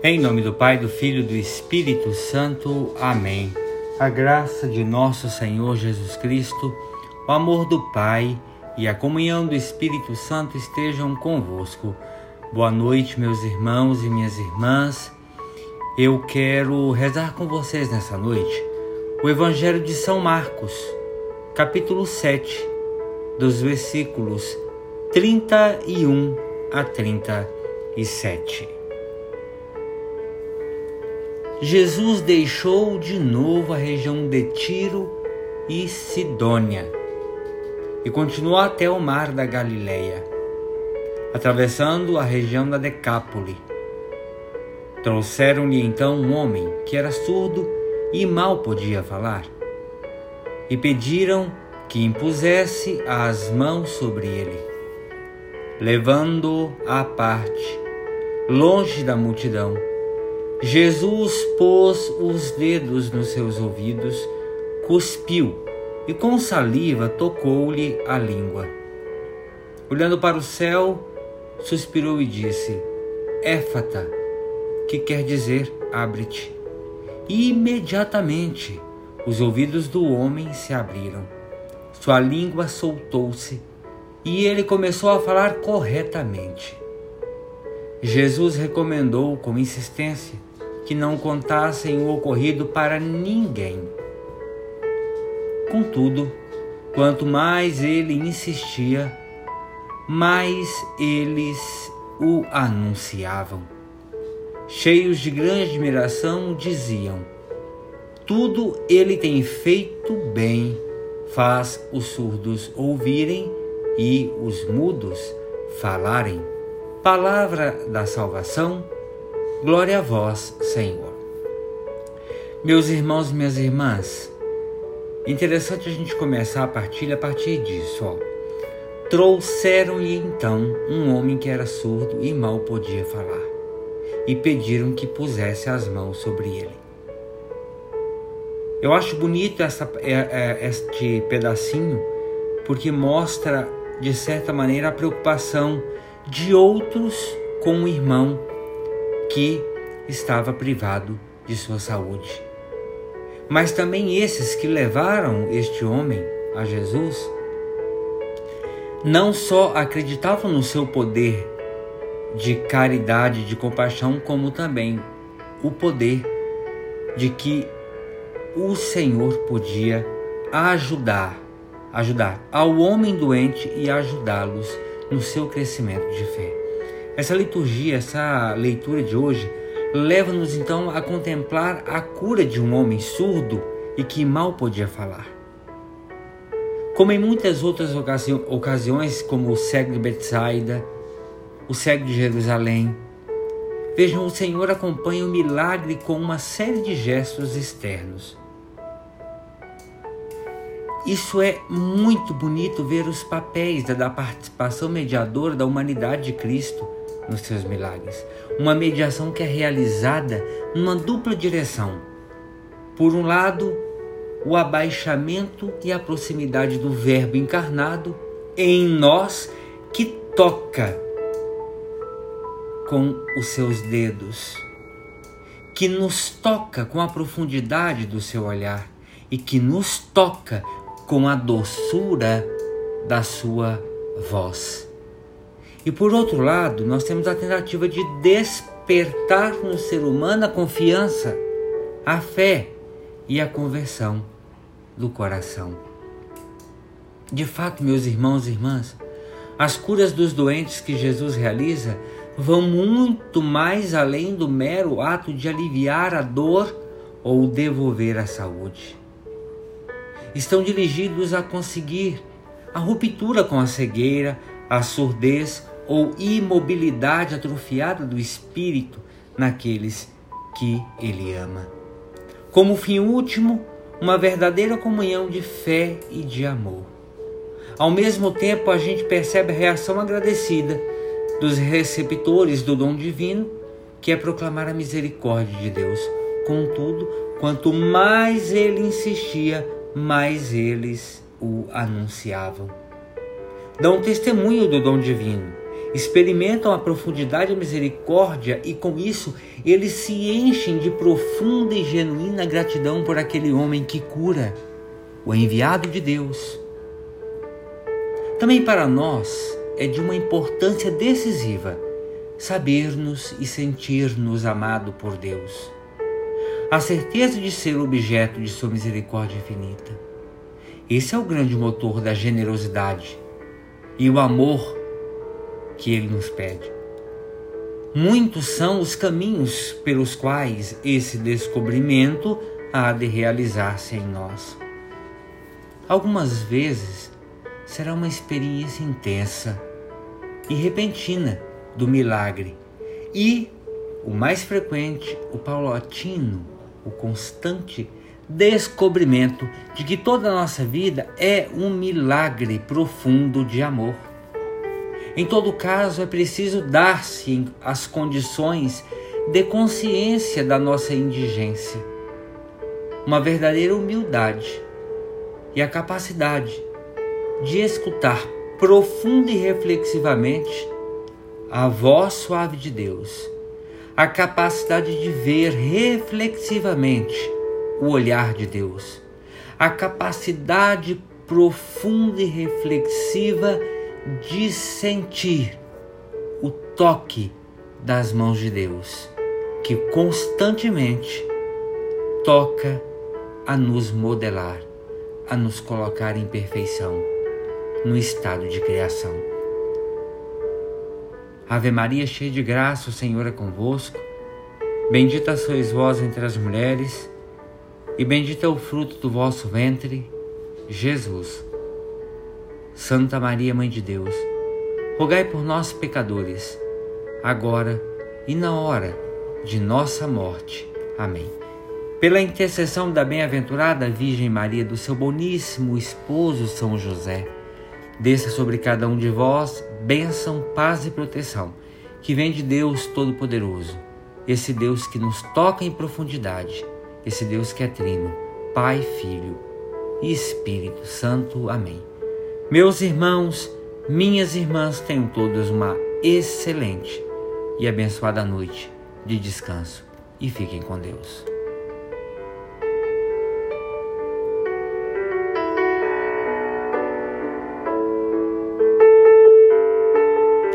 Em nome do Pai, do Filho e do Espírito Santo. Amém. A graça de nosso Senhor Jesus Cristo, o amor do Pai e a comunhão do Espírito Santo estejam convosco. Boa noite, meus irmãos e minhas irmãs. Eu quero rezar com vocês nessa noite o Evangelho de São Marcos, capítulo 7, dos versículos 31 a 37. Jesus deixou de novo a região de Tiro e Sidônia e continuou até o mar da Galileia, atravessando a região da Decápole. Trouxeram-lhe então um homem que era surdo e mal podia falar, e pediram que impusesse as mãos sobre ele, levando-o à parte, longe da multidão Jesus pôs os dedos nos seus ouvidos, cuspiu e com saliva tocou-lhe a língua. Olhando para o céu, suspirou e disse: Éfata, que quer dizer abre-te. E imediatamente os ouvidos do homem se abriram, sua língua soltou-se e ele começou a falar corretamente. Jesus recomendou com insistência que não contassem o ocorrido para ninguém. Contudo, quanto mais ele insistia, mais eles o anunciavam. Cheios de grande admiração, diziam: Tudo ele tem feito bem, faz os surdos ouvirem e os mudos falarem. Palavra da salvação Glória a vós, Senhor. Meus irmãos e minhas irmãs, interessante a gente começar a partilha a partir disso. Ó. Trouxeram-lhe então um homem que era surdo e mal podia falar, e pediram que pusesse as mãos sobre ele. Eu acho bonito essa, é, é, este pedacinho, porque mostra, de certa maneira, a preocupação de outros com o irmão que estava privado de sua saúde. Mas também esses que levaram este homem a Jesus não só acreditavam no seu poder de caridade, de compaixão, como também o poder de que o Senhor podia ajudar, ajudar ao homem doente e ajudá-los no seu crescimento de fé. Essa liturgia, essa leitura de hoje, leva-nos então a contemplar a cura de um homem surdo e que mal podia falar. Como em muitas outras ocasiões, como o cego de Betsaida, o cego de Jerusalém, vejam, o Senhor acompanha o milagre com uma série de gestos externos. Isso é muito bonito ver os papéis da participação mediadora da humanidade de Cristo nos seus milagres. Uma mediação que é realizada numa dupla direção. Por um lado, o abaixamento e a proximidade do Verbo encarnado em nós que toca com os seus dedos, que nos toca com a profundidade do seu olhar e que nos toca com a doçura da sua voz. E por outro lado, nós temos a tentativa de despertar no ser humano a confiança, a fé e a conversão do coração. De fato, meus irmãos e irmãs, as curas dos doentes que Jesus realiza vão muito mais além do mero ato de aliviar a dor ou devolver a saúde. Estão dirigidos a conseguir a ruptura com a cegueira, a surdez ou imobilidade atrofiada do espírito naqueles que ele ama. Como fim último, uma verdadeira comunhão de fé e de amor. Ao mesmo tempo, a gente percebe a reação agradecida dos receptores do dom divino, que é proclamar a misericórdia de Deus. Contudo, quanto mais ele insistia, mais eles o anunciavam. Dão testemunho do dom divino experimentam a profundidade da misericórdia e com isso eles se enchem de profunda e genuína gratidão por aquele homem que cura, o enviado de Deus. Também para nós é de uma importância decisiva saber-nos e sentir-nos amado por Deus. A certeza de ser objeto de sua misericórdia infinita. Esse é o grande motor da generosidade e o amor que ele nos pede. Muitos são os caminhos pelos quais esse descobrimento há de realizar-se em nós. Algumas vezes será uma experiência intensa e repentina do milagre, e o mais frequente, o paulatino, o constante descobrimento de que toda a nossa vida é um milagre profundo de amor. Em todo caso, é preciso dar-se as condições de consciência da nossa indigência, uma verdadeira humildade e a capacidade de escutar profunda e reflexivamente a voz suave de Deus, a capacidade de ver reflexivamente o olhar de Deus, a capacidade profunda e reflexiva de sentir o toque das mãos de Deus, que constantemente toca a nos modelar, a nos colocar em perfeição, no estado de criação. Ave Maria, cheia de graça, o Senhor é convosco. Bendita sois vós entre as mulheres, e bendito é o fruto do vosso ventre, Jesus. Santa Maria, Mãe de Deus, rogai por nós, pecadores, agora e na hora de nossa morte. Amém. Pela intercessão da bem-aventurada Virgem Maria, do seu boníssimo esposo São José, desça sobre cada um de vós bênção, paz e proteção, que vem de Deus Todo-Poderoso, esse Deus que nos toca em profundidade, esse Deus que é trino, Pai, Filho e Espírito Santo. Amém. Meus irmãos, minhas irmãs, tenham todos uma excelente e abençoada noite de descanso e fiquem com Deus.